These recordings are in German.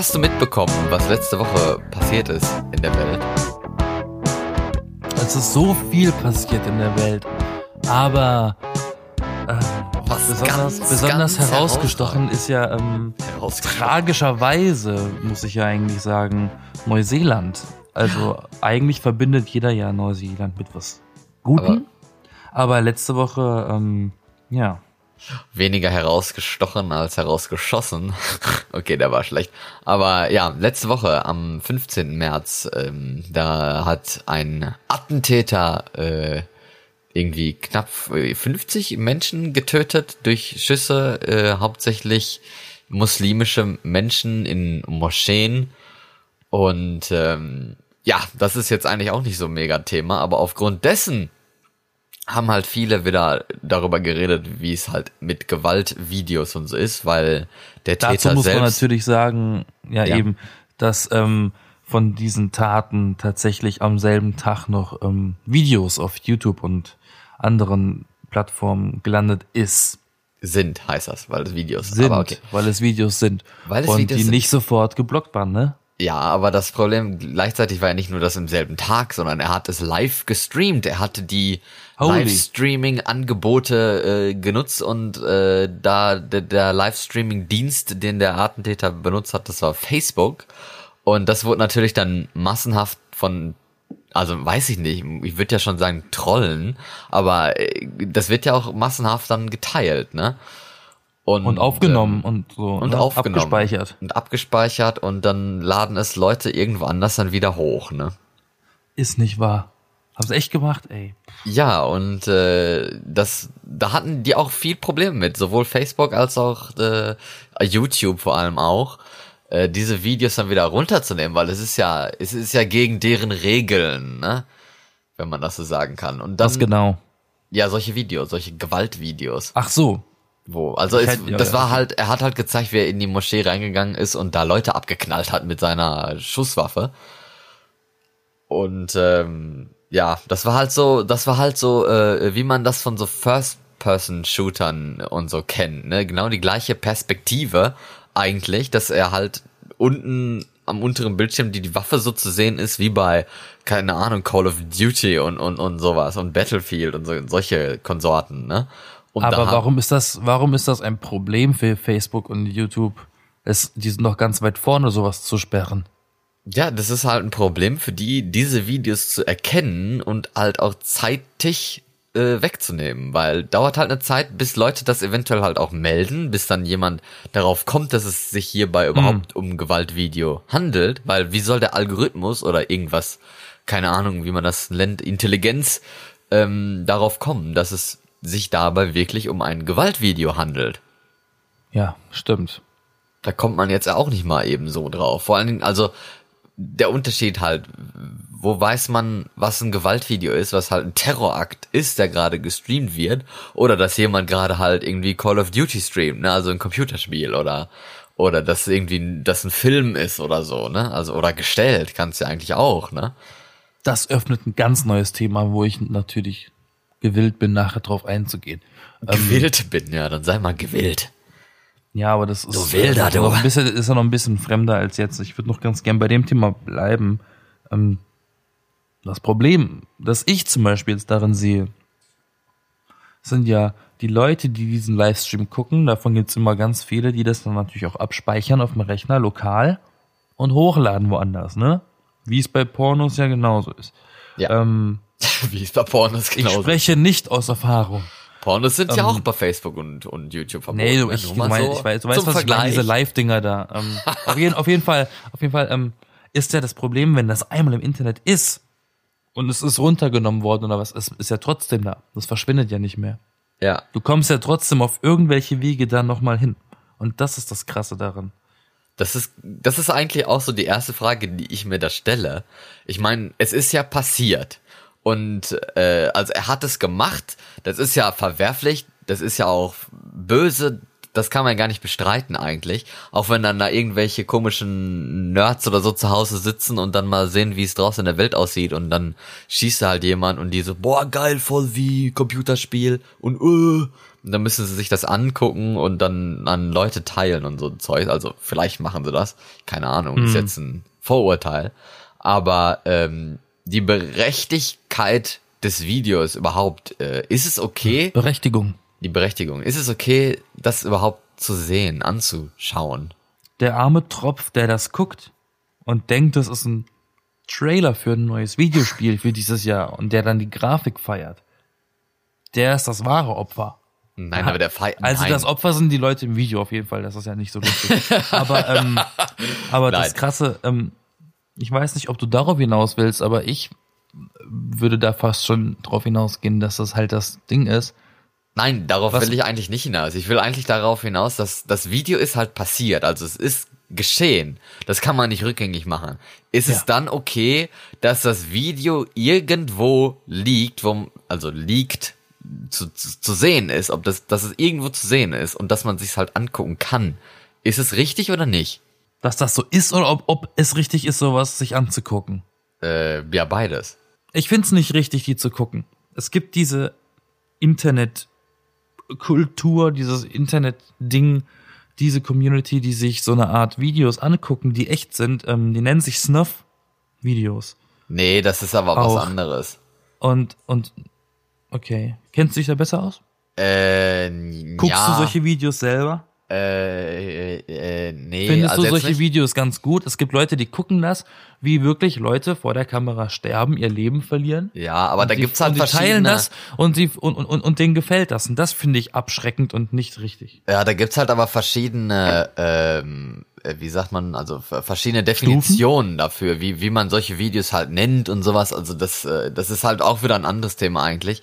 Hast du mitbekommen, was letzte Woche passiert ist in der Welt? Es ist so viel passiert in der Welt. Aber äh, Was besonders, ganz, besonders ganz herausgestochen ist ja ähm, tragischerweise, muss ich ja eigentlich sagen, Neuseeland. Also eigentlich verbindet jeder ja Neuseeland mit was Gutem. Aber, letzte Woche, ähm, ja, Weniger herausgestochen als herausgeschossen. okay, der war schlecht. Aber ja, letzte Woche am 15. März, ähm, da hat ein Attentäter äh, irgendwie knapp 50 Menschen getötet durch Schüsse, äh, hauptsächlich muslimische Menschen in Moscheen. Und ähm, ja, das ist jetzt eigentlich auch nicht so ein mega Thema, aber aufgrund dessen haben halt viele wieder darüber geredet, wie es halt mit Gewaltvideos und so ist, weil der dazu Täter muss man selbst natürlich sagen, ja, Ja. eben, dass ähm, von diesen Taten tatsächlich am selben Tag noch ähm, Videos auf YouTube und anderen Plattformen gelandet ist. sind, heißt das, weil es Videos Sind, okay. weil es Videos sind. Weil es und Videos die sind. nicht sofort geblockt waren, ne? Ja, aber das Problem gleichzeitig war ja nicht nur das im selben Tag, sondern er hat es live gestreamt. Er hatte die. Livestreaming-Angebote äh, genutzt und äh, da der, der Livestreaming-Dienst, den der Attentäter benutzt hat, das war Facebook. Und das wurde natürlich dann massenhaft von, also weiß ich nicht, ich würde ja schon sagen Trollen, aber äh, das wird ja auch massenhaft dann geteilt, ne? Und aufgenommen und so. und ne? aufgenommen. Abgespeichert. Und abgespeichert und dann laden es Leute irgendwo anders dann wieder hoch, ne? Ist nicht wahr. Hab's echt gemacht, ey. Ja, und äh, das, da hatten die auch viel Probleme mit, sowohl Facebook als auch äh, YouTube vor allem auch, äh, diese Videos dann wieder runterzunehmen, weil es ist ja, es ist ja gegen deren Regeln, ne? Wenn man das so sagen kann. Und dann, Was genau? ja, solche Videos, solche Gewaltvideos. Ach so. Wo, also es, hätte- ja, das ja, war halt, er hat halt gezeigt, wie er in die Moschee reingegangen ist und da Leute abgeknallt hat mit seiner Schusswaffe. Und ähm, ja, das war halt so, das war halt so, äh, wie man das von so First-Person-Shootern und so kennt, ne? Genau die gleiche Perspektive eigentlich, dass er halt unten am unteren Bildschirm die, die Waffe so zu sehen ist, wie bei, keine Ahnung, Call of Duty und, und, und sowas und Battlefield und so, solche Konsorten, ne? Und Aber warum ist das, warum ist das ein Problem für Facebook und YouTube? Es, die sind noch ganz weit vorne, sowas zu sperren. Ja, das ist halt ein Problem für die, diese Videos zu erkennen und halt auch zeitig äh, wegzunehmen, weil dauert halt eine Zeit, bis Leute das eventuell halt auch melden, bis dann jemand darauf kommt, dass es sich hierbei überhaupt um Gewaltvideo handelt, weil wie soll der Algorithmus oder irgendwas, keine Ahnung, wie man das nennt, Intelligenz, ähm, darauf kommen, dass es sich dabei wirklich um ein Gewaltvideo handelt. Ja, stimmt. Da kommt man jetzt auch nicht mal eben so drauf. Vor allen Dingen, also der Unterschied halt, wo weiß man, was ein Gewaltvideo ist, was halt ein Terrorakt ist, der gerade gestreamt wird, oder dass jemand gerade halt irgendwie Call of Duty streamt, ne, also ein Computerspiel oder oder dass irgendwie das ein Film ist oder so, ne, also oder gestellt, kannst ja eigentlich auch, ne. Das öffnet ein ganz neues Thema, wo ich natürlich gewillt bin, nachher drauf einzugehen. Gewillt bin, ja, dann sei mal gewillt. Ja, aber das ist, Du Wilder, ist du. noch ein bisschen, ist ja noch ein bisschen fremder als jetzt. Ich würde noch ganz gern bei dem Thema bleiben. Ähm, das Problem, das ich zum Beispiel jetzt darin sehe, sind ja die Leute, die diesen Livestream gucken. Davon gibt's immer ganz viele, die das dann natürlich auch abspeichern auf dem Rechner lokal und hochladen woanders, ne? Wie es bei Pornos ja genauso ist. Ja. Ähm, Wie es bei Pornos ich genauso. spreche nicht aus Erfahrung. Pornos sind ja auch bei Facebook und, und YouTube verboten. Nee, du, ich, du, mein, so ich weiß, du weißt, was ich meine, Vergleich. diese Live-Dinger da. Ähm, auf, jeden, auf jeden Fall, auf jeden Fall ähm, ist ja das Problem, wenn das einmal im Internet ist und es ist runtergenommen worden oder was, es ist ja trotzdem da. Das verschwindet ja nicht mehr. Ja. Du kommst ja trotzdem auf irgendwelche Wege da nochmal hin. Und das ist das Krasse daran. Das ist, das ist eigentlich auch so die erste Frage, die ich mir da stelle. Ich meine, es ist ja passiert. Und äh, also er hat es gemacht, das ist ja verwerflich, das ist ja auch böse, das kann man gar nicht bestreiten eigentlich. Auch wenn dann da irgendwelche komischen Nerds oder so zu Hause sitzen und dann mal sehen, wie es draußen in der Welt aussieht und dann schießt da halt jemand und die so, boah, geil, voll wie Computerspiel und äh, Und dann müssen sie sich das angucken und dann an Leute teilen und so ein Zeug. Also vielleicht machen sie das. Keine Ahnung, ist jetzt ein Vorurteil. Aber ähm, die Berechtigkeit des Videos überhaupt, äh, ist es okay, Berechtigung. die Berechtigung, ist es okay, das überhaupt zu sehen, anzuschauen? Der arme Tropf, der das guckt und denkt, das ist ein Trailer für ein neues Videospiel für dieses Jahr und der dann die Grafik feiert, der ist das wahre Opfer. Nein, aber der Feind. Also das Opfer sind die Leute im Video auf jeden Fall, das ist ja nicht so lustig. aber ähm, aber das. Krasse, ähm, ich weiß nicht, ob du darauf hinaus willst, aber ich würde da fast schon drauf hinausgehen, dass das halt das Ding ist. Nein, darauf Was- will ich eigentlich nicht hinaus. Ich will eigentlich darauf hinaus, dass das Video ist halt passiert. Also es ist geschehen. Das kann man nicht rückgängig machen. Ist es Ja. dann okay, dass das Video irgendwo liegt, wo, also liegt, zu, zu, zu sehen ist, ob das, dass es irgendwo zu sehen ist und dass man sich halt angucken kann. Ist es richtig oder nicht? Dass das so ist oder ob, ob es richtig ist, sowas sich anzugucken. Äh, ja, beides. Ich find's nicht richtig, die zu gucken. Es gibt diese Internetkultur, dieses Internet-Ding, diese Community, die sich so eine Art Videos angucken, die echt sind. Ähm, die nennen sich Snuff-Videos. Nee, das ist aber Auch. was anderes. Und, und, okay. Kennst du dich da besser aus? Äh, Guckst ja, du solche Videos selber? Äh, äh, äh, nee, Findest also du solche nicht. Videos ganz gut? Es gibt Leute, die gucken das, wie wirklich Leute vor der Kamera sterben, ihr Leben verlieren. Ja, aber da die, gibt's halt und die teilen verschiedene. das und sie und, und, und, und denen gefällt das und das finde ich abschreckend und nicht richtig. Ja, da gibt's halt aber verschiedene, ähm, äh, wie sagt man, also verschiedene Definitionen dafür, wie wie man solche Videos halt nennt und sowas. Also das, äh, das ist halt auch wieder ein anderes Thema eigentlich,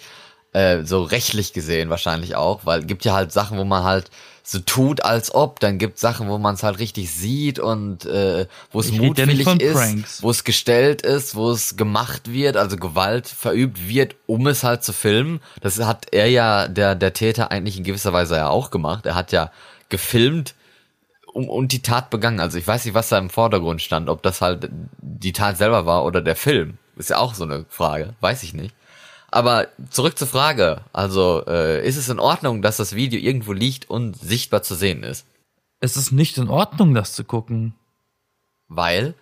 äh, so rechtlich gesehen wahrscheinlich auch, weil gibt ja halt Sachen, wo man halt so tut, als ob. Dann gibt Sachen, wo man es halt richtig sieht und äh, wo es mutwillig ist, wo es gestellt ist, wo es gemacht wird, also Gewalt verübt wird, um es halt zu filmen. Das hat er ja, der, der Täter, eigentlich in gewisser Weise ja auch gemacht. Er hat ja gefilmt um, und die Tat begangen. Also ich weiß nicht, was da im Vordergrund stand, ob das halt die Tat selber war oder der Film. Ist ja auch so eine Frage, weiß ich nicht. Aber zurück zur Frage. Also äh, ist es in Ordnung, dass das Video irgendwo liegt und sichtbar zu sehen ist? Es ist nicht in Ordnung, das zu gucken. Weil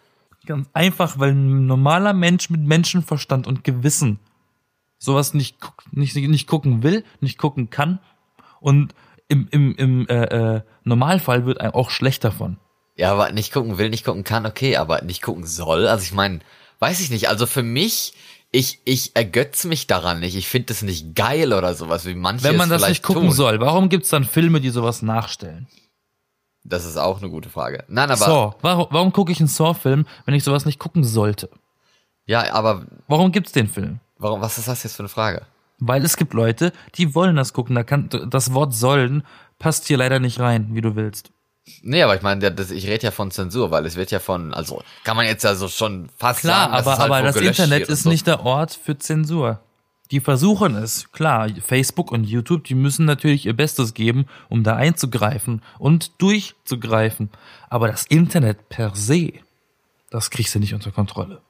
Ganz einfach, weil ein normaler Mensch mit Menschenverstand und Gewissen sowas nicht, nicht, nicht gucken will, nicht gucken kann. Und im, im, im äh, äh, Normalfall wird einem auch schlecht davon. Ja, aber nicht gucken will, nicht gucken kann, okay, aber nicht gucken soll. Also ich meine, weiß ich nicht. Also für mich, ich, ich ergötze mich daran nicht. Ich finde das nicht geil oder sowas, wie manche Wenn man es das nicht gucken tun. soll, warum gibt's dann Filme, die sowas nachstellen? Das ist auch eine gute Frage. Nein, aber Saw. Warum, warum gucke ich einen Saw-Film, wenn ich sowas nicht gucken sollte? ja, aber Warum gibt's den Film? warum? Was ist das jetzt für eine Frage? Weil es gibt Leute, die wollen das gucken. Da kann das Wort sollen passt hier leider nicht rein, wie du willst. Nee, aber ich meine, das, ich rede ja von Zensur, weil es wird ja von, also kann man jetzt ja so schon fast Klar, sagen, aber, halt aber das Internet ist so. nicht der Ort für Zensur. Die versuchen es, klar, Facebook und YouTube, die müssen natürlich ihr Bestes geben, um da einzugreifen und durchzugreifen. Aber das Internet per se, das kriegst du nicht unter Kontrolle.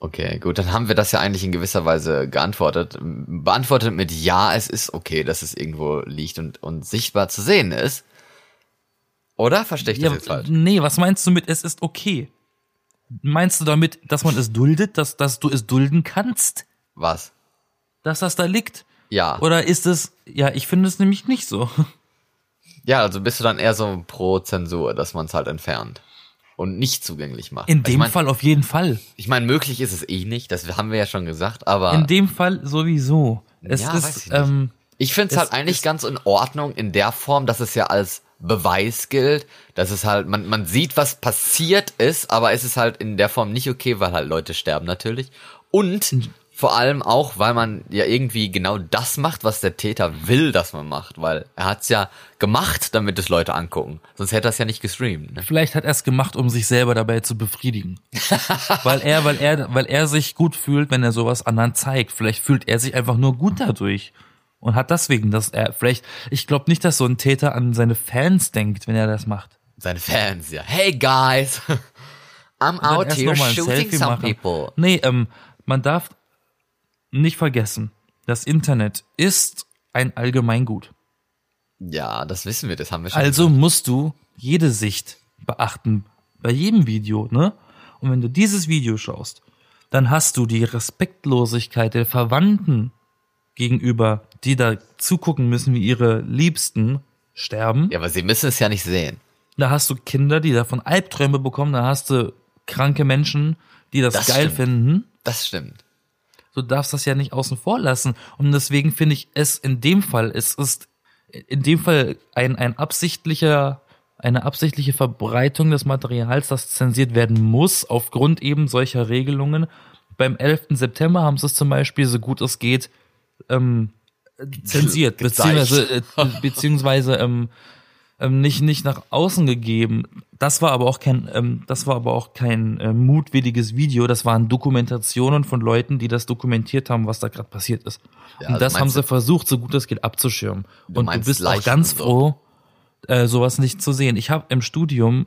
Okay, gut, dann haben wir das ja eigentlich in gewisser Weise geantwortet. Beantwortet mit ja, es ist okay, dass es irgendwo liegt und, und sichtbar zu sehen ist. Oder verstehe ich das Ja, jetzt falsch? nee, was meinst du mit es ist okay? Meinst du damit, dass man es duldet, dass, dass du es dulden kannst, Was? dass das da liegt? Ja. Oder ist es, ja, ich finde es nämlich nicht so. Ja, also bist du dann eher so pro Zensur, dass man es halt entfernt und nicht zugänglich macht. In Also dem ich mein, Fall auf jeden Fall. Ich meine, möglich ist es eh nicht, das haben wir ja schon gesagt, aber In dem Fall sowieso. Es Ja, ist, ich ähm, Ich finde es Es halt eigentlich ganz in Ordnung in der Form, dass es ja als Beweis gilt, dass es halt, man, man sieht, was passiert ist, aber es ist halt in der Form nicht okay, weil halt Leute sterben natürlich. Und vor allem auch, weil man ja irgendwie genau das macht, was der Täter will, dass man macht, weil er hat's ja gemacht, damit es Leute angucken. Sonst hätte er es ja nicht gestreamt. Ne? vielleicht hat er es gemacht, um sich selber dabei zu befriedigen. weil er, weil er, weil er sich gut fühlt, wenn er sowas anderen zeigt. Vielleicht fühlt er sich einfach nur gut dadurch. Und hat deswegen, dass er vielleicht, ich glaube nicht, dass so ein Täter an seine Fans denkt, wenn er das macht. Seine Fans, ja. Hey guys! I'm out here shooting some machen. people. Nee, ähm, man darf nicht vergessen, das Internet ist ein Allgemeingut. Ja, das wissen wir, das haben wir schon. Also musst du jede Sicht beachten bei jedem Video, ne? Und wenn du dieses Video schaust, dann hast du die Respektlosigkeit der Verwandten gegenüber, die da zugucken müssen, wie ihre Liebsten sterben. Ja, aber sie müssen es ja nicht sehen. Da hast du Kinder, die davon Albträume bekommen, da hast du kranke Menschen, die das, Das geil stimmt. finden. Das stimmt. Du darfst das ja nicht außen vor lassen. Und deswegen finde ich es in dem Fall, es ist in dem Fall ein, ein absichtlicher, eine absichtliche Verbreitung des Materials, das zensiert werden muss, aufgrund eben solcher Regelungen. Beim 11. September haben sie es zum Beispiel, so gut es geht, ähm, zensiert, beziehungsweise, äh, beziehungsweise ähm, ähm, nicht nicht nach außen gegeben. Das war aber auch kein, ähm, das war aber auch kein äh, mutwilliges Video. Das waren Dokumentationen von Leuten, die das dokumentiert haben, was da gerade passiert ist. Ja, und also das haben sie du- versucht, so gut es geht, abzuschirmen. und du bist auch Leichen ganz und so. froh, äh, sowas nicht zu sehen. Ich habe im Studium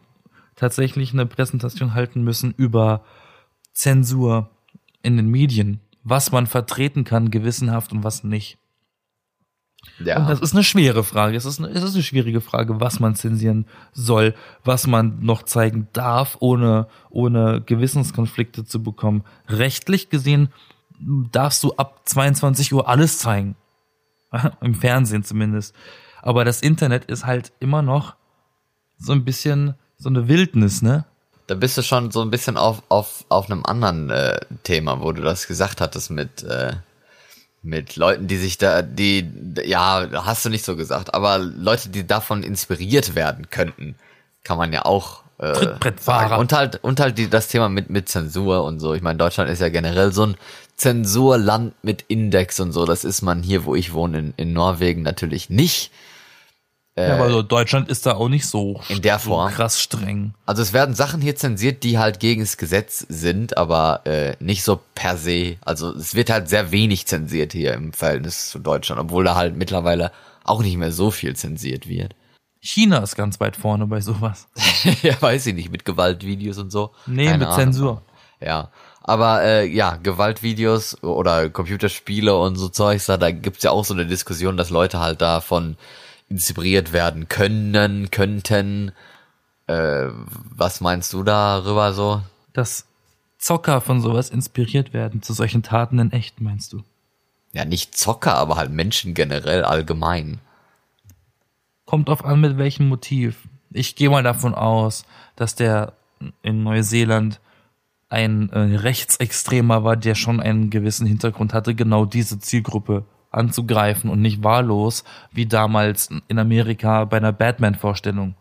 tatsächlich eine Präsentation halten müssen über Zensur in den Medien, was man vertreten kann, gewissenhaft und was nicht. Ja. Und das ist eine schwere Frage. Es ist eine, es ist eine schwierige Frage, was man zensieren soll, was man noch zeigen darf, ohne, ohne Gewissenskonflikte zu bekommen. Rechtlich gesehen darfst du ab 22 Uhr alles zeigen. Im Fernsehen zumindest. Aber das Internet ist halt immer noch so ein bisschen so eine Wildnis, ne? Da bist du schon so ein bisschen auf, auf, auf einem anderen äh, Thema, wo du das gesagt hattest mit, äh, mit Leuten, die sich da, die, ja, hast du nicht so gesagt, aber Leute, die davon inspiriert werden könnten, kann man ja auch äh, Trittbrettfahrer. sagen. Und halt, und halt die, das Thema mit, mit Zensur und so. Ich meine, Deutschland ist ja generell so ein Zensurland mit Index und so. Das ist man hier, wo ich wohne, in, in Norwegen natürlich nicht. Ja, aber so Deutschland ist da auch nicht so, Äh, in der so Form. krass streng. Also es werden Sachen hier zensiert, die halt gegen das Gesetz sind, aber äh, nicht so per se. Also es wird halt sehr wenig zensiert hier im Verhältnis zu Deutschland, obwohl da halt mittlerweile auch nicht mehr so viel zensiert wird. China ist ganz weit vorne bei sowas. ja, weiß ich nicht, mit Gewaltvideos und so. Nee, Keine mit Ahnung. Zensur. Ja. Aber äh, ja, Gewaltvideos oder Computerspiele und so Zeugs, da, da gibt's ja auch so eine Diskussion, dass Leute halt davon inspiriert werden können, könnten. Äh, was meinst du darüber so? Dass Zocker von sowas inspiriert werden zu solchen Taten in echt, meinst du? Ja, nicht Zocker, aber halt Menschen generell allgemein. Kommt drauf an, mit welchem Motiv. Ich gehe mal davon aus, dass der in Neuseeland ein äh, Rechtsextremer war, der schon einen gewissen Hintergrund hatte, genau diese Zielgruppe anzugreifen und nicht wahllos, wie damals in Amerika bei einer Batman-Vorstellung,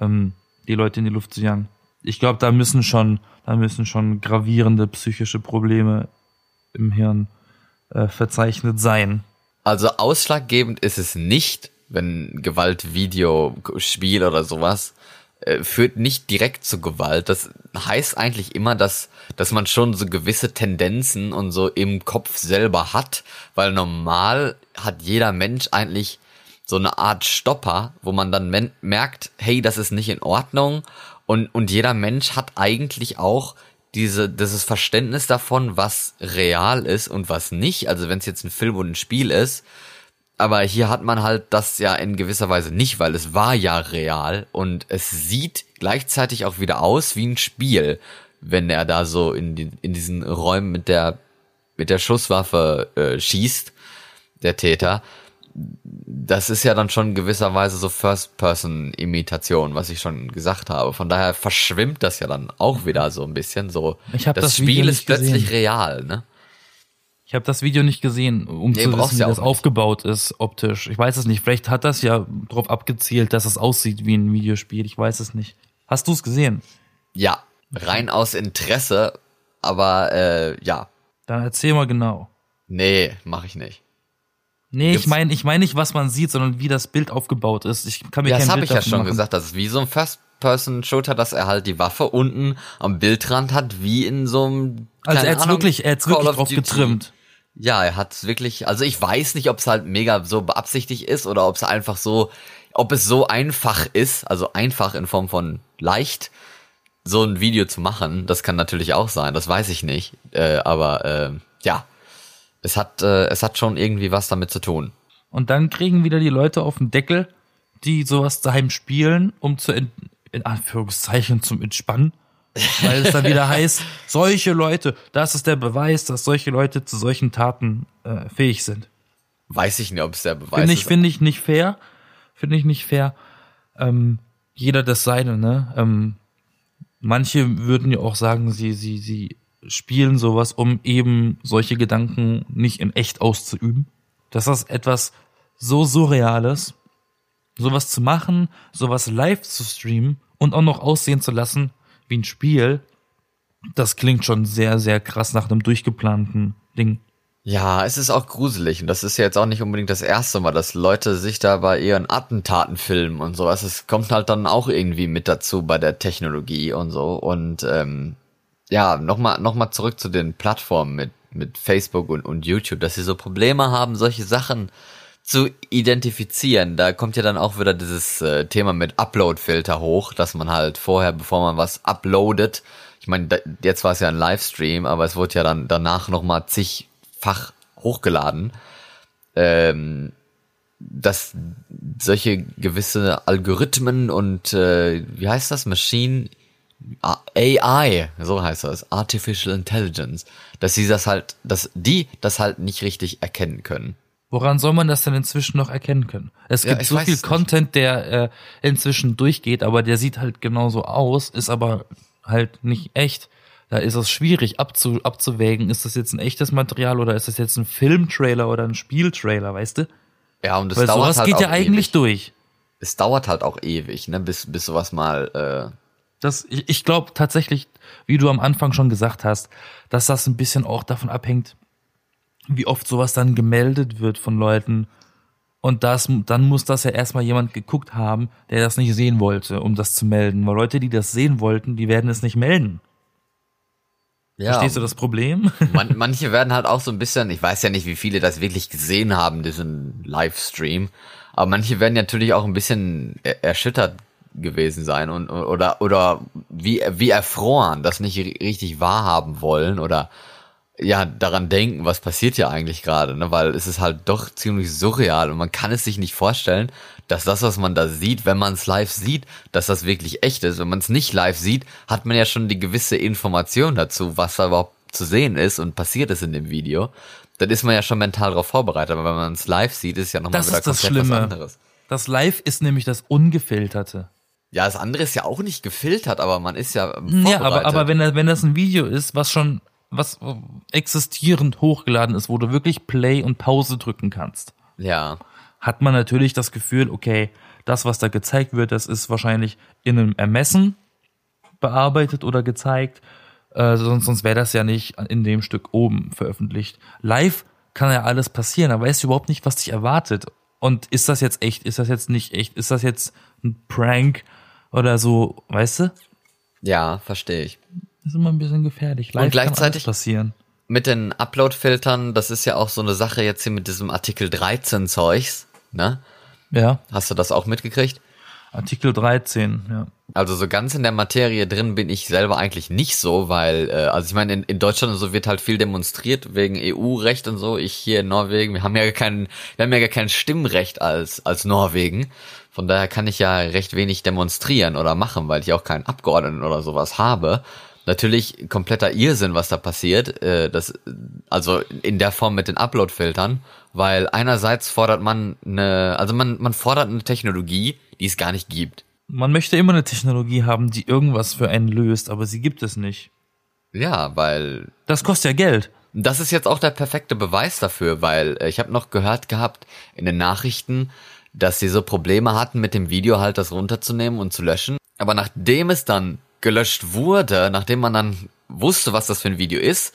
ähm, die Leute in die Luft zu jagen. Ich glaube, da müssen schon, da müssen schon gravierende psychische Probleme im Hirn äh, verzeichnet sein. Also ausschlaggebend ist es nicht, wenn Gewaltvideo, Spiel oder sowas äh, führt nicht direkt zu Gewalt. Das heißt eigentlich immer, dass, dass man schon so gewisse Tendenzen und so im Kopf selber hat, weil normal hat jeder Mensch eigentlich so eine Art Stopper, wo man dann merkt, hey, das ist nicht in Ordnung und, und jeder Mensch hat eigentlich auch diese, dieses Verständnis davon, was real ist und was nicht. Also wenn es jetzt ein Film und ein Spiel ist, aber hier hat man halt das ja in gewisser Weise nicht, weil es war ja real und es sieht gleichzeitig auch wieder aus wie ein Spiel, wenn er da so in, die, in diesen Räumen mit der mit der Schusswaffe äh, schießt, der Täter. Das ist ja dann schon in gewisser Weise so First-Person-Imitation, was ich schon gesagt habe. Von daher verschwimmt das ja dann auch wieder so ein bisschen so. Ich hab das, das Spiel ist plötzlich gesehen. real, ne? Ich habe das Video nicht gesehen, um Nee, zu wissen, wie das nicht. aufgebaut ist optisch. Ich weiß es nicht. Vielleicht hat das ja darauf abgezielt, dass es aussieht wie ein Videospiel. Ich weiß es nicht. Hast du es gesehen? Ja, rein aus Interesse, aber äh, ja, Dann erzähl mal genau. nee, mache ich nicht. Nee, ich Gibt's- meine ich meine nicht, was man sieht, sondern wie das Bild aufgebaut ist. Ich kann mir Ja, kein das habe ich ja schon machen. gesagt, das ist wie so ein First-Person-Shooter, dass er halt die Waffe unten am Bildrand hat, wie in so einem. Also er hat's Ahnung, wirklich, er hat's wirklich drauf getrimmt. Ja, er hat's wirklich, also ich weiß nicht, ob es halt mega so beabsichtigt ist oder ob es einfach so, ob es so einfach ist, also einfach in Form von leicht, so ein Video zu machen. Das kann natürlich auch sein, das weiß ich nicht. Äh, aber äh, ja, es hat, äh, es hat schon irgendwie was damit zu tun. Und dann kriegen wieder die Leute auf den Deckel, die sowas daheim spielen, um zu, in, in Anführungszeichen, zum Entspannen. Weil es dann wieder heißt, solche Leute, das ist der Beweis, dass solche Leute zu solchen Taten äh, fähig sind. Weiß ich nicht, ob es der Beweis Finde ich, ist. finde ich nicht fair. Finde ich nicht fair. Ähm, jeder das seine, ne? Ähm, manche würden ja auch sagen, sie, sie, sie spielen sowas, um eben solche Gedanken nicht in echt auszuüben. Das ist etwas so Surreales, sowas zu machen, sowas live zu streamen und auch noch aussehen zu lassen wie ein Spiel, das klingt schon sehr, sehr krass nach einem durchgeplanten Ding. Ja, es ist auch gruselig und das ist ja jetzt auch nicht unbedingt das erste Mal, dass Leute sich da bei ihren Attentaten filmen und sowas. Es kommt halt dann auch irgendwie mit dazu bei der Technologie und so. Und ähm, ja, nochmal noch mal zurück zu den Plattformen mit, mit Facebook und, und YouTube, dass sie so Probleme haben, solche Sachen zu identifizieren. Da kommt ja dann auch wieder dieses äh, Thema mit Upload-Filter hoch, dass man halt vorher, bevor man was uploadet, ich meine, jetzt war es ja ein Livestream, aber es wurde ja dann danach nochmal zigfach hochgeladen, ähm, dass solche gewisse Algorithmen und äh, wie heißt das? Machine AI, so heißt das, Artificial Intelligence, dass sie das halt, dass die das halt nicht richtig erkennen können. Woran soll man das denn inzwischen noch erkennen können? Es Ja, gibt ich so viel. Content, der äh, inzwischen durchgeht, aber der sieht halt genauso aus, ist aber halt nicht echt. Da ist es schwierig abzu, abzuwägen, ist das jetzt ein echtes Material oder ist das jetzt ein Filmtrailer oder ein Spieltrailer, weißt du? Ja, und es Weil dauert sowas halt geht auch ja eigentlich ewig. durch. Es dauert halt auch ewig, ne, bis bis sowas mal äh, Das, ich, ich glaube tatsächlich, wie du am Anfang schon gesagt hast, dass das ein bisschen auch davon abhängt, wie oft sowas dann gemeldet wird von Leuten. Und das, dann muss das ja erstmal jemand geguckt haben, der das nicht sehen wollte, um das zu melden. Weil Leute, die das sehen wollten, die werden es nicht melden. ja, Verstehst du das Problem? Man, manche werden halt auch so ein bisschen, ich weiß ja nicht, wie viele das wirklich gesehen haben, diesen Livestream, aber manche werden natürlich auch ein bisschen er erschüttert gewesen sein und oder oder wie wie erfroren, das nicht ri- richtig wahrhaben wollen oder ja daran denken, was passiert hier eigentlich gerade, ne? Weil es ist halt doch ziemlich surreal und man kann es sich nicht vorstellen, dass das, was man da sieht, wenn man es live sieht, dass das wirklich echt ist. Wenn man es nicht live sieht, hat man ja schon die gewisse Information dazu, was da überhaupt zu sehen ist und passiert ist in dem Video. Dann ist man ja schon mental darauf vorbereitet, aber wenn man es live sieht, ist ja nochmal Das wieder ist das komplett was Schlimme. anderes. Das Live ist nämlich das Ungefilterte. Ja, das andere ist ja auch nicht gefiltert, aber man ist ja ähm, Ja, vorbereitet. aber, aber wenn, wenn das ein Video ist, was schon, was äh, existierend hochgeladen ist, wo du wirklich Play und Pause drücken kannst, ja, hat man natürlich das Gefühl, okay, das, was da gezeigt wird, das ist wahrscheinlich in einem Ermessen bearbeitet oder gezeigt. Äh, sonst sonst wäre das ja nicht in dem Stück oben veröffentlicht. Live kann ja alles passieren, aber weißt du überhaupt nicht, was dich erwartet. Und ist das jetzt echt? Ist das jetzt nicht echt? Ist das jetzt ein Prank oder so? Weißt du? ja, verstehe ich. Das ist immer ein bisschen gefährlich. Live gleichzeitig- kann alles passieren. Mit den Upload-Filtern, das ist ja auch so eine Sache jetzt hier mit diesem Artikel 13 Zeugs, ne? Ja, Hast du das auch mitgekriegt? Artikel 13, ja. Also so ganz in der Materie drin bin ich selber eigentlich nicht so, weil, äh, also ich meine, in, in Deutschland und so wird halt viel demonstriert wegen EU-Recht und so. Ich hier in Norwegen, wir haben ja kein, wir haben ja gar kein Stimmrecht als, als Norwegen. Von daher kann ich ja recht wenig demonstrieren oder machen, weil ich auch keinen Abgeordneten oder sowas habe. Natürlich kompletter Irrsinn, was da passiert. Äh, das, also in der Form mit den Upload-Filtern, weil einerseits fordert man eine, also man, man fordert eine Technologie, die es gar nicht gibt. Man möchte immer eine Technologie haben, die irgendwas für einen löst, aber sie gibt es nicht. Ja, weil Das kostet ja Geld. das ist jetzt auch der perfekte Beweis dafür, weil äh, ich habe noch gehört gehabt in den Nachrichten, dass sie so Probleme hatten mit dem Video halt das runterzunehmen und zu löschen. Aber nachdem es dann gelöscht wurde, nachdem man dann wusste, was das für ein Video ist,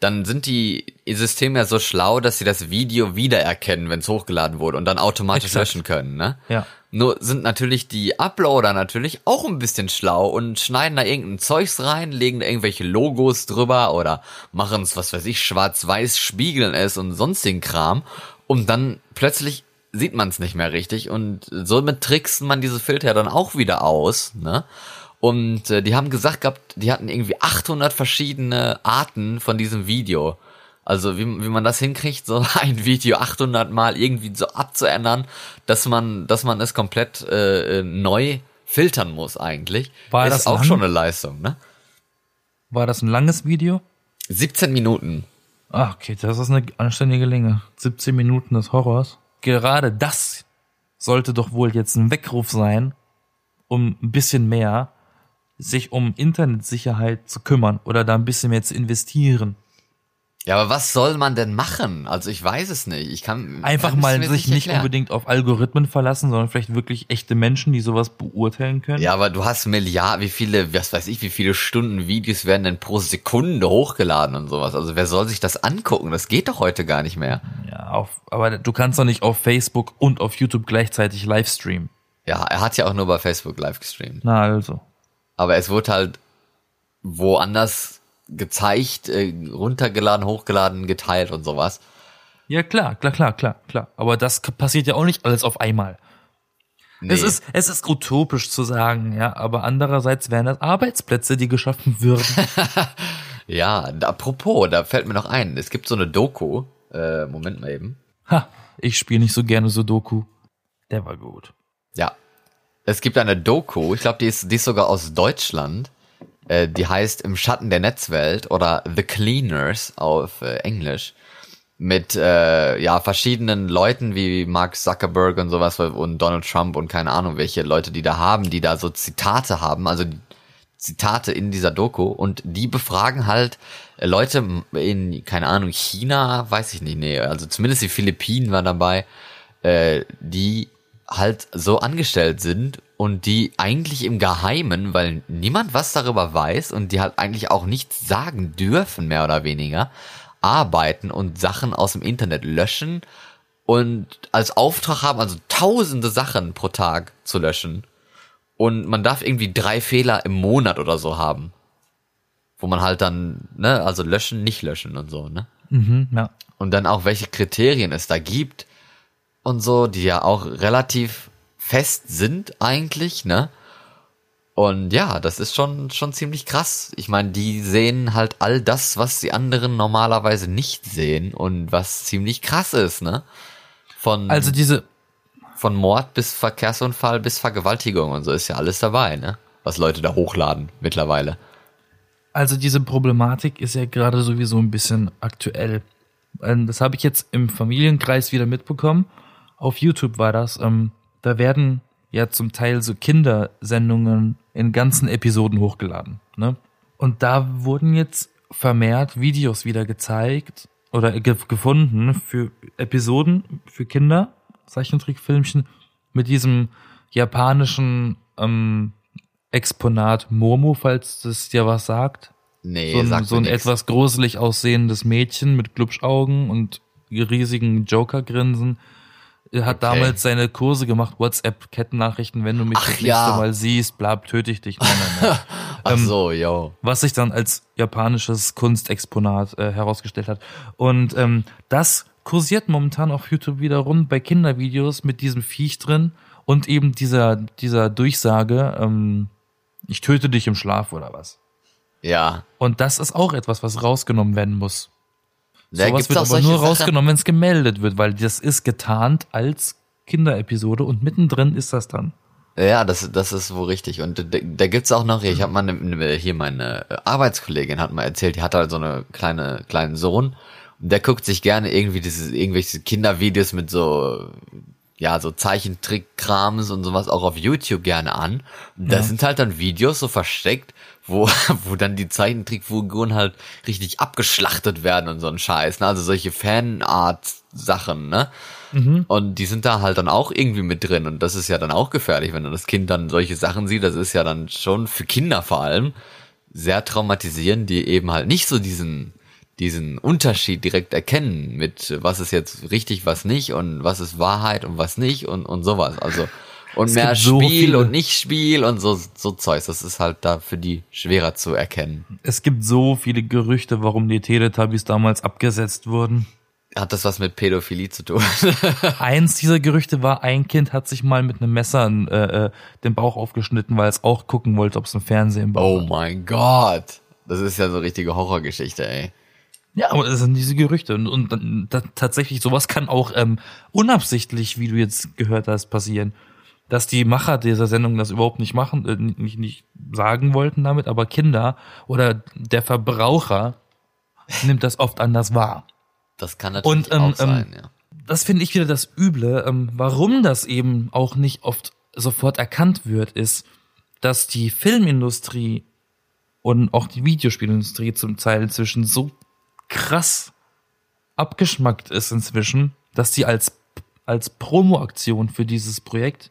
dann sind die Systeme ja so schlau, dass sie das Video wiedererkennen, wenn es hochgeladen wurde und dann automatisch Exakt. löschen können, ne? Ja. Nur sind natürlich die Uploader natürlich auch ein bisschen schlau und schneiden da irgendein Zeugs rein, legen da irgendwelche Logos drüber oder machen es, was weiß ich, schwarz-weiß, spiegeln es und sonstigen Kram. Und dann plötzlich sieht man es nicht mehr richtig und somit trickst man diese Filter ja dann auch wieder aus, ne? Und äh, die haben gesagt gehabt, die hatten irgendwie 800 verschiedene Arten von diesem Video. Also wie, wie man das hinkriegt, so ein Video 800 Mal irgendwie so abzuändern, dass man, dass man es komplett äh, neu filtern muss eigentlich, War ist das auch lang? schon eine Leistung, ne? War das ein langes Video? 17 Minuten. Ah, okay, das ist eine anständige Länge. 17 Minuten des Horrors. Gerade das sollte doch wohl jetzt ein Weckruf sein, um ein bisschen mehr sich um Internetsicherheit zu kümmern oder da ein bisschen mehr zu investieren. Ja, aber was soll man denn machen? Also ich weiß es nicht. Ich kann Einfach mal sich nicht erklären. unbedingt auf Algorithmen verlassen, sondern vielleicht wirklich echte Menschen, die sowas beurteilen können. Ja, aber du hast Milliarden, wie viele, was weiß ich, wie viele Stunden Videos werden denn pro Sekunde hochgeladen und sowas. Also wer soll sich das angucken? Das geht doch heute gar nicht mehr. Ja, auf, aber du kannst doch nicht auf Facebook und auf YouTube gleichzeitig Livestreamen. Ja, er hat ja auch nur bei Facebook live gestreamt. Na also. Aber es wurde halt woanders gezeigt, äh, runtergeladen, hochgeladen, geteilt und sowas. Ja, klar, klar, klar, klar, klar. Aber das passiert ja auch nicht alles auf einmal. Es Nee. ist, es ist utopisch zu sagen, ja, aber andererseits wären das Arbeitsplätze, die geschaffen würden. Ja, apropos, da fällt mir noch ein, es gibt so eine Doku, äh, Moment mal eben. ha, ich spiele nicht so gerne Sudoku. Der war gut. Ja. Es gibt eine Doku, ich glaube, die ist, die ist sogar aus Deutschland. Äh, die heißt Im Schatten der Netzwelt oder The Cleaners auf äh, Englisch. Mit äh, ja verschiedenen Leuten wie Mark Zuckerberg und sowas und Donald Trump und keine Ahnung, welche Leute die da haben, die da so Zitate haben, also Zitate in dieser Doku und die befragen halt äh, Leute in, keine Ahnung, China, weiß ich nicht, nee, also zumindest die Philippinen waren dabei, äh, die halt so angestellt sind und die eigentlich im Geheimen, weil niemand was darüber weiß und die halt eigentlich auch nichts sagen dürfen, mehr oder weniger, arbeiten und Sachen aus dem Internet löschen und als Auftrag haben, also tausende Sachen pro Tag zu löschen. Und man darf irgendwie drei Fehler im Monat oder so haben. Wo man halt dann, ne, also löschen, nicht löschen und so, ne? Mhm, ja. und dann auch welche Kriterien es da gibt und so, die ja auch relativ fest sind eigentlich, ne? Und ja, das ist schon schon ziemlich krass. Ich meine, die sehen halt all das, was die anderen normalerweise nicht sehen und was ziemlich krass ist, ne? Von Also diese, von Mord bis Verkehrsunfall bis Vergewaltigung und so ist ja alles dabei, ne? Was Leute da hochladen mittlerweile. also diese Problematik ist ja gerade sowieso ein bisschen aktuell. Ähm, Das habe ich jetzt im Familienkreis wieder mitbekommen. Auf YouTube war das. Ähm, da werden ja zum Teil so Kindersendungen in ganzen Episoden hochgeladen. Ne? Und da wurden jetzt vermehrt Videos wieder gezeigt oder ge gefunden für Episoden für Kinder, Zeichentrickfilmchen, mit diesem japanischen ähm, Exponat Momo, falls das dir was sagt. Nee, So ein, sagt so ein nix. etwas gruselig aussehendes Mädchen mit Glubschaugen und riesigen Joker-Grinsen. Er hat Okay. damals seine Kurse gemacht, WhatsApp-Kettennachrichten, wenn du mich Ach das ja. nächste Mal siehst, blab, töte ich dich. Nein, nein, nein. Ach ähm, so, yo. was sich dann als japanisches Kunstexponat äh, herausgestellt hat. Und ähm, das kursiert momentan auf YouTube wieder rum bei Kindervideos mit diesem Viech drin und eben dieser, dieser Durchsage, ähm, ich töte dich im Schlaf oder was. Ja. Und das ist auch etwas, was rausgenommen werden muss. Da Sowas wird auch aber nur Sachen- rausgenommen, wenn es gemeldet wird, weil das ist getarnt als Kinderepisode und mittendrin ist das dann. Ja, das, das ist wohl richtig. Und da, da gibt's auch noch, ich habe mal ne, ne, hier meine Arbeitskollegin hat mal erzählt, die hat halt so eine kleine kleinen Sohn und der guckt sich gerne irgendwie dieses irgendwelche Kindervideos mit so ja so Zeichentrickkrams und sowas auch auf YouTube gerne an. Und da Ja. sind halt dann Videos so versteckt, wo wo dann die Zeichentrickfiguren halt richtig abgeschlachtet werden und so ein Scheiß. Ne? Also solche Fanart Sachen, ne? Und die sind da halt dann auch irgendwie mit drin. Und das ist ja dann auch gefährlich, wenn dann das Kind dann solche Sachen sieht. Das ist ja dann schon für Kinder vor allem sehr traumatisierend, die eben halt nicht so diesen, diesen Unterschied direkt erkennen mit was ist jetzt richtig, was nicht und was ist Wahrheit und was nicht und, und sowas. Also, und Es mehr so Spiel viele- und nicht Spiel und so, so Zeugs. Das ist halt da für die schwerer zu erkennen. Es gibt so viele Gerüchte, warum die Teletubbies damals abgesetzt wurden. Hat das was mit Pädophilie zu tun? Eins dieser Gerüchte war, ein Kind hat sich mal mit einem Messer äh, äh, den Bauch aufgeschnitten, weil es auch gucken wollte, ob es ein Fernsehen Bauch oh mein Gott. Das ist ja so richtige Horrorgeschichte, ey. Ja, aber das sind diese Gerüchte und, und da, tatsächlich sowas kann auch ähm, unabsichtlich, wie du jetzt gehört hast, passieren, dass die Macher dieser Sendung das überhaupt nicht machen, äh, nicht, nicht sagen wollten damit, aber Kinder oder der Verbraucher nimmt das oft anders wahr. Das kann natürlich Und, ähm, auch sein, ähm, ja. Das finde ich wieder das Üble, ähm, warum das eben auch nicht oft sofort erkannt wird, ist, dass die Filmindustrie und auch die Videospielindustrie zum Teil inzwischen so krass abgeschmackt ist inzwischen, dass die als, als Promo-Aktion für dieses Projekt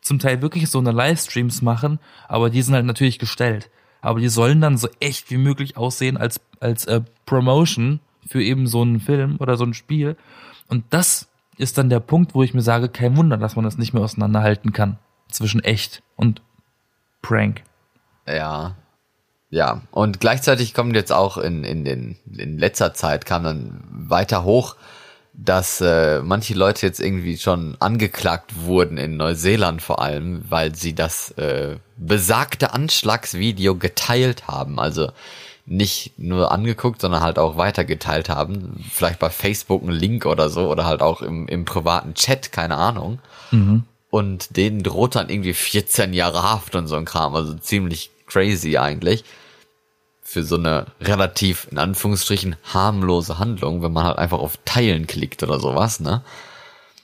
zum Teil wirklich so eine Livestreams machen, aber die sind halt natürlich gestellt. Aber die sollen dann so echt wie möglich aussehen als, als äh, Promotion für eben so einen Film oder so ein Spiel. Und das ist dann der Punkt, wo ich mir sage, kein Wunder, dass man das nicht mehr auseinanderhalten kann zwischen echt und Prank. Ja. Ja. Und gleichzeitig kommt jetzt auch in, in den, in letzter Zeit kam dann weiter hoch, dass äh, manche Leute jetzt irgendwie schon angeklagt wurden in Neuseeland vor allem, weil sie das äh, besagte Anschlagsvideo geteilt haben. Also nicht nur angeguckt, sondern halt auch weitergeteilt haben. Vielleicht bei Facebook ein Link oder so oder halt auch im, im privaten Chat, keine Ahnung. Und denen droht dann irgendwie 14 Jahre Haft und so ein Kram. Also ziemlich crazy eigentlich. Für so eine relativ, in Anführungsstrichen, harmlose Handlung, wenn man halt einfach auf Teilen klickt oder sowas, ne?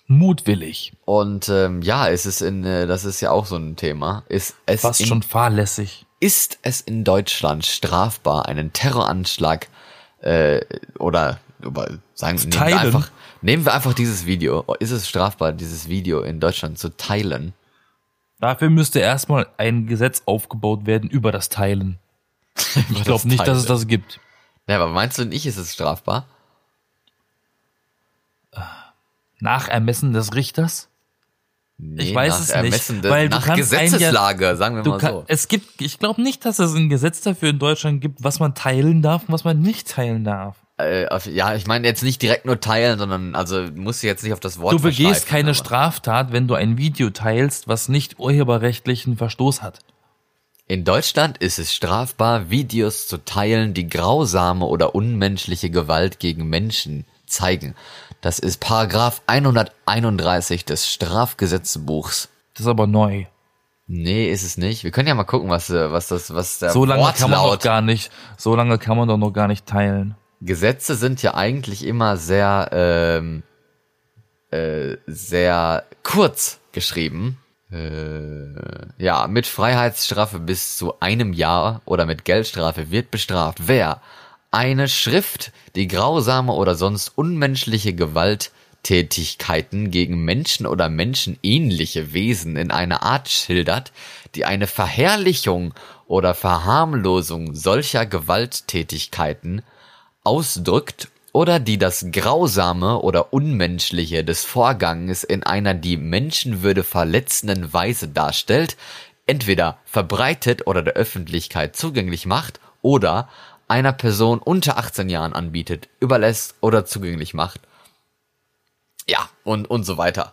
Mutwillig. Und ähm, ja, es ist in, äh, das ist ja auch so ein Thema. Ist es Fast in, schon fahrlässig. ist es in Deutschland strafbar, einen Terroranschlag äh, oder, sagen nehmen wir einfach nehmen wir einfach dieses Video. Ist es strafbar, dieses Video in Deutschland zu teilen? Dafür müsste erstmal ein Gesetz aufgebaut werden über das Teilen. Ich glaube nicht, dass es das gibt. Ja, aber meinst du nicht, ist es strafbar? Nach Ermessen des Richters? Nee, Ich weiß nach es Ermessen nicht, des, weil nach einen ja- Gesetzeslage, sagen wir mal kann, so. Es gibt, ich glaube nicht, dass es ein Gesetz dafür in Deutschland gibt, was man teilen darf und was man nicht teilen darf. Äh, ja, ich meine jetzt nicht direkt nur teilen, sondern also musst du jetzt nicht auf das Wort Du begehst keine aber- Straftat, wenn du ein Video teilst, was nicht urheberrechtlichen Verstoß hat. In Deutschland ist es strafbar, Videos zu teilen, die grausame oder unmenschliche Gewalt gegen Menschen zeigen. Das ist Paragraph 131 des Strafgesetzbuchs. Das ist aber neu. Nee, ist es nicht. Wir können ja mal gucken, was, äh, was das, was der So lange kann man doch Wortlaut. gar nicht, so lange kann man doch noch gar nicht teilen. Gesetze sind ja eigentlich immer sehr, ähm, äh, sehr kurz geschrieben. Äh, ja, mit Freiheitsstrafe bis zu einem Jahr oder mit Geldstrafe wird bestraft, wer eine Schrift, die grausame oder sonst unmenschliche Gewalttätigkeiten gegen Menschen oder menschenähnliche Wesen in einer Art schildert, die eine Verherrlichung oder Verharmlosung solcher Gewalttätigkeiten ausdrückt oder die das Grausame oder Unmenschliche des Vorganges in einer die Menschenwürde verletzenden Weise darstellt, entweder verbreitet oder der Öffentlichkeit zugänglich macht oder einer Person unter 18 Jahren anbietet, überlässt oder zugänglich macht. Ja, und, und so weiter.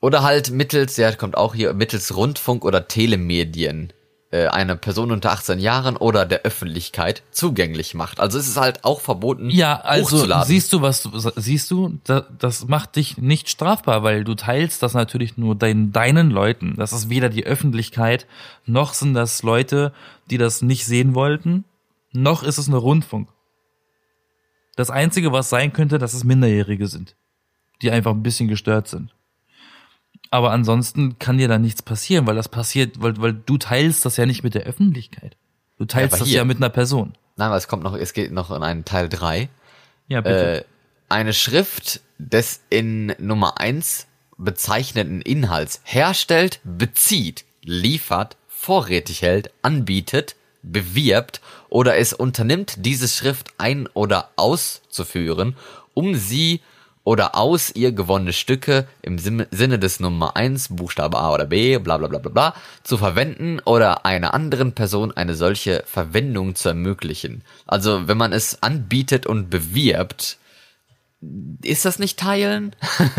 Oder halt mittels, ja, kommt auch hier, mittels Rundfunk oder Telemedien äh, eine Person unter 18 Jahren oder der Öffentlichkeit zugänglich macht. Also es ist halt auch verboten, Ja, also hochzuladen. siehst du, was du, siehst du, da, das macht dich nicht strafbar, weil du teilst das natürlich nur dein, deinen Leuten. Das ist weder die Öffentlichkeit, noch sind das Leute, die das nicht sehen wollten, noch ist es eine Rundfunk. Das Einzige, was sein könnte, dass es Minderjährige sind, die einfach ein bisschen gestört sind. Aber ansonsten kann dir da nichts passieren, weil das passiert, weil, weil du teilst das ja nicht mit der Öffentlichkeit. Du teilst aber das hier- ja mit einer Person. Nein, aber es kommt noch, es geht noch in einen Teil 3. Ja, bitte. Äh, eine Schrift des in Nummer 1 bezeichneten Inhalts herstellt, bezieht, liefert, vorrätig hält, anbietet, bewirbt oder es unternimmt, diese Schrift ein- oder auszuführen, um sie oder aus ihr gewonnene Stücke im Sinne des Nummer 1, Buchstabe A oder B, bla bla bla bla bla, zu verwenden oder einer anderen Person eine solche Verwendung zu ermöglichen. Also wenn man es anbietet und bewirbt, ist das nicht teilen?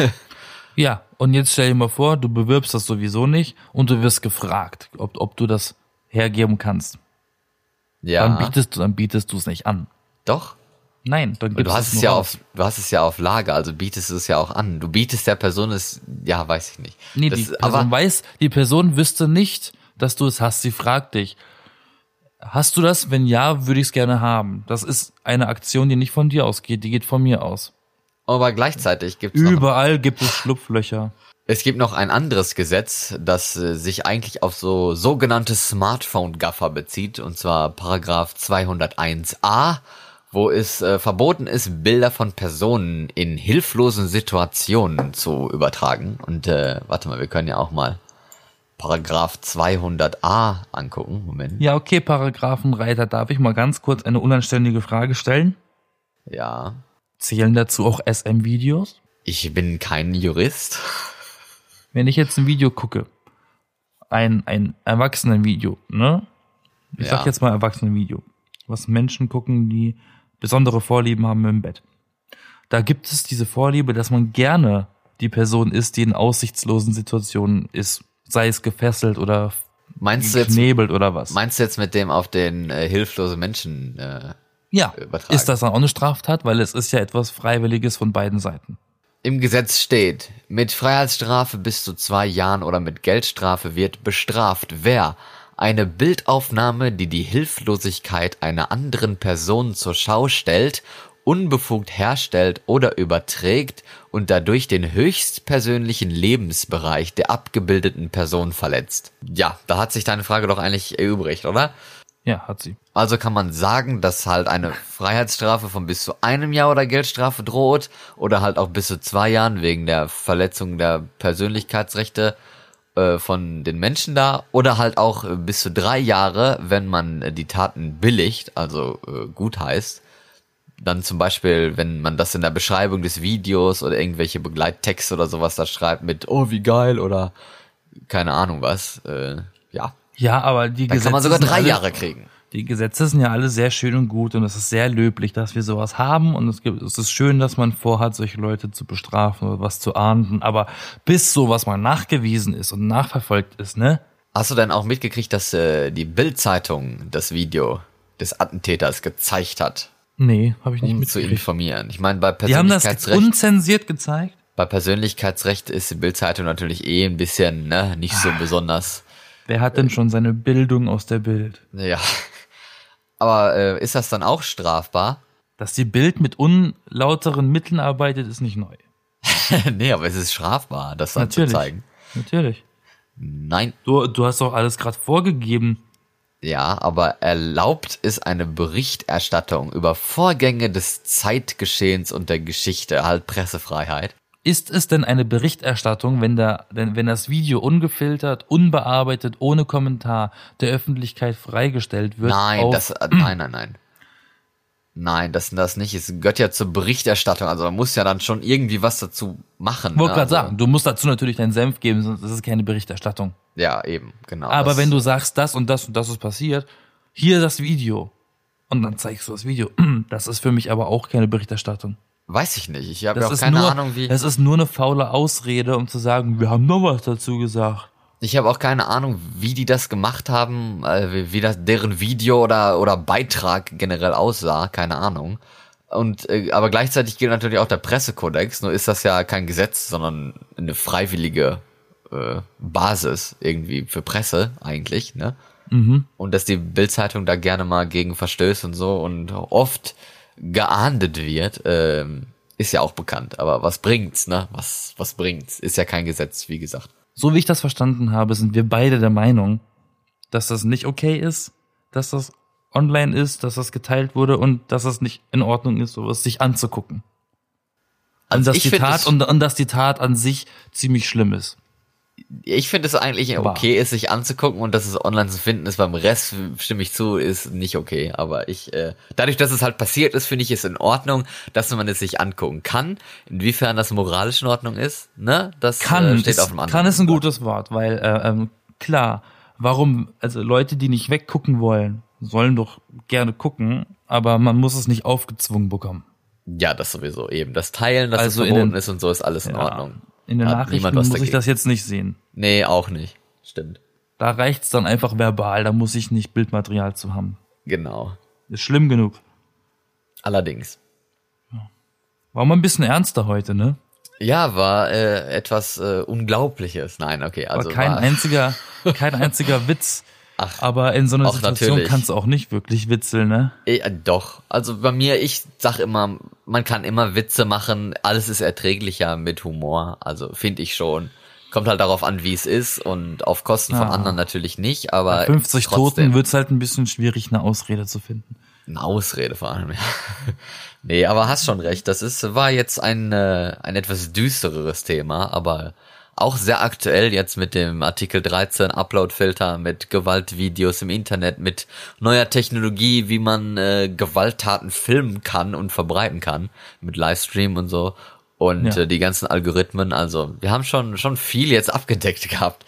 Ja, und jetzt stell dir mal vor, du bewirbst das sowieso nicht und du wirst gefragt, ob, ob du das hergeben kannst. Ja, Dann bietest du, dann bietest du es nicht an. doch. Nein, dann gibt du hast es ja raus. auf, du hast es ja auf Lager, also bietest es ja auch an. Du bietest der Person es, ja, weiß ich nicht. Nee, Das- die Person weiß, die Person wüsste nicht, dass du es hast. Sie fragt dich, hast du das? Wenn ja, würde ich es gerne haben. Das ist eine Aktion, die nicht von dir ausgeht, die geht von mir aus. aber gleichzeitig gibt es Überall gibt es Schlupflöcher. es gibt noch ein anderes Gesetz, das äh, sich eigentlich auf so sogenannte Smartphone-Gaffer bezieht, und zwar Paragraph 201a, wo es äh, verboten ist, Bilder von Personen in hilflosen Situationen zu übertragen. Und äh, warte mal, wir können ja auch mal Paragraph 200a angucken. Moment. Ja, okay, Paragraphenreiter, darf ich mal ganz kurz eine unanständige Frage stellen? Ja. Zählen dazu auch SM-Videos? Ich bin kein Jurist. Wenn ich jetzt ein Video gucke, ein, ein Erwachsenenvideo, ne? Ich Ja. sag jetzt mal Erwachsenenvideo, was Menschen gucken, die besondere Vorlieben haben im Bett. Da gibt es diese Vorliebe, dass man gerne die Person ist, die in aussichtslosen Situationen ist, sei es gefesselt oder Meinst du jetzt, oder was. meinst du jetzt mit dem auf den äh, hilflose Menschen? Äh, ja, übertragen? ist das dann auch eine Straftat, weil es ist ja etwas Freiwilliges von beiden Seiten. Im Gesetz steht, mit Freiheitsstrafe bis zu zwei Jahren oder mit Geldstrafe wird bestraft, wer eine Bildaufnahme, die die Hilflosigkeit einer anderen Person zur Schau stellt, unbefugt herstellt oder überträgt und dadurch den höchstpersönlichen Lebensbereich der abgebildeten Person verletzt. Ja, da hat sich deine Frage doch eigentlich erübrigt, oder? Ja, hat sie. Also kann man sagen, dass halt eine Freiheitsstrafe von bis zu einem Jahr oder Geldstrafe droht oder halt auch bis zu zwei Jahren wegen der Verletzung der Persönlichkeitsrechte äh, von den Menschen da oder halt auch äh, bis zu drei Jahre, wenn man äh, die Taten billigt, also äh, gut heißt. Dann zum Beispiel, wenn man das in der Beschreibung des Videos oder irgendwelche Begleittexte oder sowas da schreibt mit, oh wie geil oder keine Ahnung was, äh, ja, Ja, aber die dann Gesetze kann man sogar drei Jahre kriegen. Die Gesetze sind ja alle sehr schön und gut und es ist sehr löblich, dass wir sowas haben und es gibt, es ist schön, dass man vorhat, solche Leute zu bestrafen oder was zu ahnden, aber bis sowas mal nachgewiesen ist und nachverfolgt ist, ne? Hast du denn auch mitgekriegt, dass äh, die Bild-Zeitung das Video des Attentäters gezeigt hat, Nee, habe ich nicht um zu mitgekriegt. informieren? Ich meine, bei Die haben das Persönlichkeitsrecht, unzensiert gezeigt? bei Persönlichkeitsrecht ist die Bild-Zeitung natürlich eh ein bisschen, ne, nicht so besonders. Wer hat denn schon seine Bildung aus der Bild? Ja. Aber äh, ist das dann auch strafbar? Dass die Bild mit unlauteren Mitteln arbeitet, ist nicht neu. nee, aber es ist strafbar, das dann Natürlich. zu zeigen. Natürlich. Nein. Du, du hast doch alles gerade vorgegeben. Ja, aber erlaubt ist eine Berichterstattung über Vorgänge des Zeitgeschehens und der Geschichte, halt Pressefreiheit. Ist es denn eine Berichterstattung, wenn, der, wenn, das Video ungefiltert, unbearbeitet, ohne Kommentar der Öffentlichkeit freigestellt wird? Nein, das, äh, nein, nein, nein. Nein, das, das nicht. Es gehört ja zur Berichterstattung. Also man muss ja dann schon irgendwie was dazu machen. wollte ne? gerade also, sagen, du musst dazu natürlich deinen Senf geben, sonst ist es keine Berichterstattung. Ja, eben, genau. Aber wenn du sagst, das und das und das ist passiert, hier das Video und dann zeigst du das Video, das ist für mich aber auch keine Berichterstattung. Weiß ich nicht. Ich habe ja auch keine nur, Ahnung, wie. das ist nur eine faule Ausrede, um zu sagen, wir haben noch was dazu gesagt. Ich habe auch keine Ahnung, wie die das gemacht haben, äh, wie, das deren Video oder oder Beitrag generell aussah, keine Ahnung. Und äh, aber gleichzeitig gilt natürlich auch der Pressekodex. Nur ist das ja kein Gesetz, sondern eine freiwillige äh, Basis irgendwie für Presse eigentlich, ne? Und dass die Bildzeitung da gerne mal gegen verstößt und so und oft geahndet wird, ähm, ist ja auch bekannt. Aber was bringt's, ne? Was was bringt's? Ist ja kein Gesetz, wie gesagt. So wie ich das verstanden habe, sind wir beide der Meinung, dass das nicht okay ist, dass das online ist, dass das geteilt wurde und dass das nicht in Ordnung ist, sowas sich anzugucken. Und Also dass ich die Tat und, und dass die Tat an sich ziemlich schlimm ist. Ich finde es eigentlich okay, es sich anzugucken und dass es online zu finden ist. Beim Rest stimme ich zu, ist nicht okay. Aber ich, äh, dadurch, dass es halt passiert ist, finde ich es in Ordnung, dass man es sich angucken kann. Inwiefern das moralisch in Ordnung ist, ne? Das Kann, äh, steht ist, auf dem anderen. kann ist ein gutes Wort, weil äh, ähm, klar, warum, also Leute, die nicht weggucken wollen, sollen doch gerne gucken, aber man muss es nicht aufgezwungen bekommen. Ja, das sowieso eben. Das Teilen, dass Also es verboten den- ist und so ist alles in Ordnung. In den Hat Nachrichten muss ich dagegen. das jetzt nicht sehen. Nee, auch nicht. Stimmt. Da reicht's dann einfach verbal, da muss ich nicht Bildmaterial zu haben. Genau. Ist schlimm genug. Allerdings. War mal ein bisschen ernster heute, ne? Ja, war äh, etwas äh, Unglaubliches. Nein, okay, also war kein war, einziger, kein einziger Witz. Ach, Aber in so einer Situation natürlich. kannst du auch nicht wirklich witzeln, ne? Eh, doch. Also bei mir, ich sag immer, man kann immer Witze machen. Alles ist erträglicher mit Humor. Also finde ich schon. Kommt halt darauf an, wie es ist und auf Kosten von Ah. anderen natürlich nicht. Aber Bei 50 trotzdem Toten wird's halt ein bisschen schwierig, eine Ausrede zu finden. eine Ausrede vor allem. Ja. nee, aber hast schon recht. Das ist war jetzt ein äh, ein etwas düstereres Thema, aber auch sehr aktuell jetzt mit dem Artikel 13 Upload-Filter, mit Gewaltvideos im Internet, mit neuer Technologie, wie man äh, Gewalttaten filmen kann und verbreiten kann, mit Livestream und so. Und Ja. äh, die ganzen Algorithmen, also wir haben schon schon viel jetzt abgedeckt gehabt,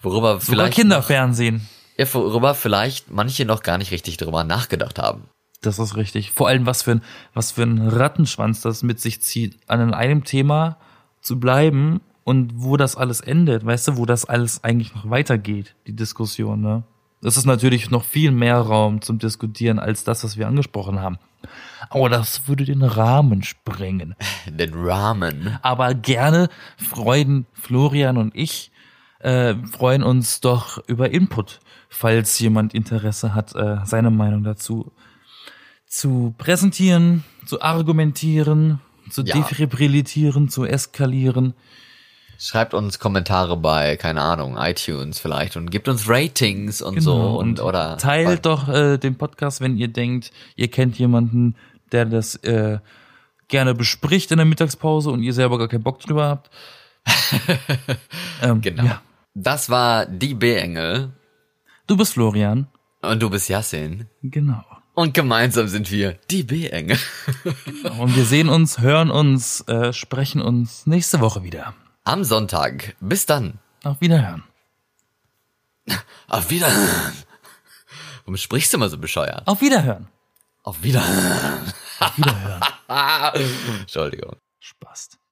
worüber Sogar vielleicht Kinderfernsehen. ja, worüber vielleicht manche noch gar nicht richtig drüber nachgedacht haben. Das ist richtig. Vor allem, was für ein, was für ein Rattenschwanz das mit sich zieht, an einem Thema zu bleiben und wo das alles endet, weißt du, wo das alles eigentlich noch weitergeht, die Diskussion, ne? Das ist natürlich noch viel mehr Raum zum Diskutieren als das, was wir angesprochen haben. Aber das würde den Rahmen sprengen. Den Ramen. Aber gerne freuen Florian und ich äh, freuen uns doch über Input, falls jemand Interesse hat, äh, seine Meinung dazu zu präsentieren, zu argumentieren, zu Ja. defibrilitieren, zu eskalieren. Schreibt uns Kommentare bei, keine Ahnung, iTunes vielleicht und gebt uns Ratings und so Genau, und, oder teilt doch äh, den Podcast, wenn ihr denkt, ihr kennt jemanden, der das äh, gerne bespricht in der Mittagspause und ihr selber gar keinen Bock drüber habt. ähm, Genau. Ja. Das war die B-Engel Du bist Florian. und du bist Yassin. Genau. Und gemeinsam sind wir die B-Engel. Und wir sehen uns, hören uns, äh, sprechen uns nächste Woche wieder. Am Sonntag. Bis dann. Auf Wiederhören. Auf Wiederhören. Warum sprichst du immer so bescheuert? Auf Wiederhören. Auf Wiederhören. Auf Wiederhören. Entschuldigung.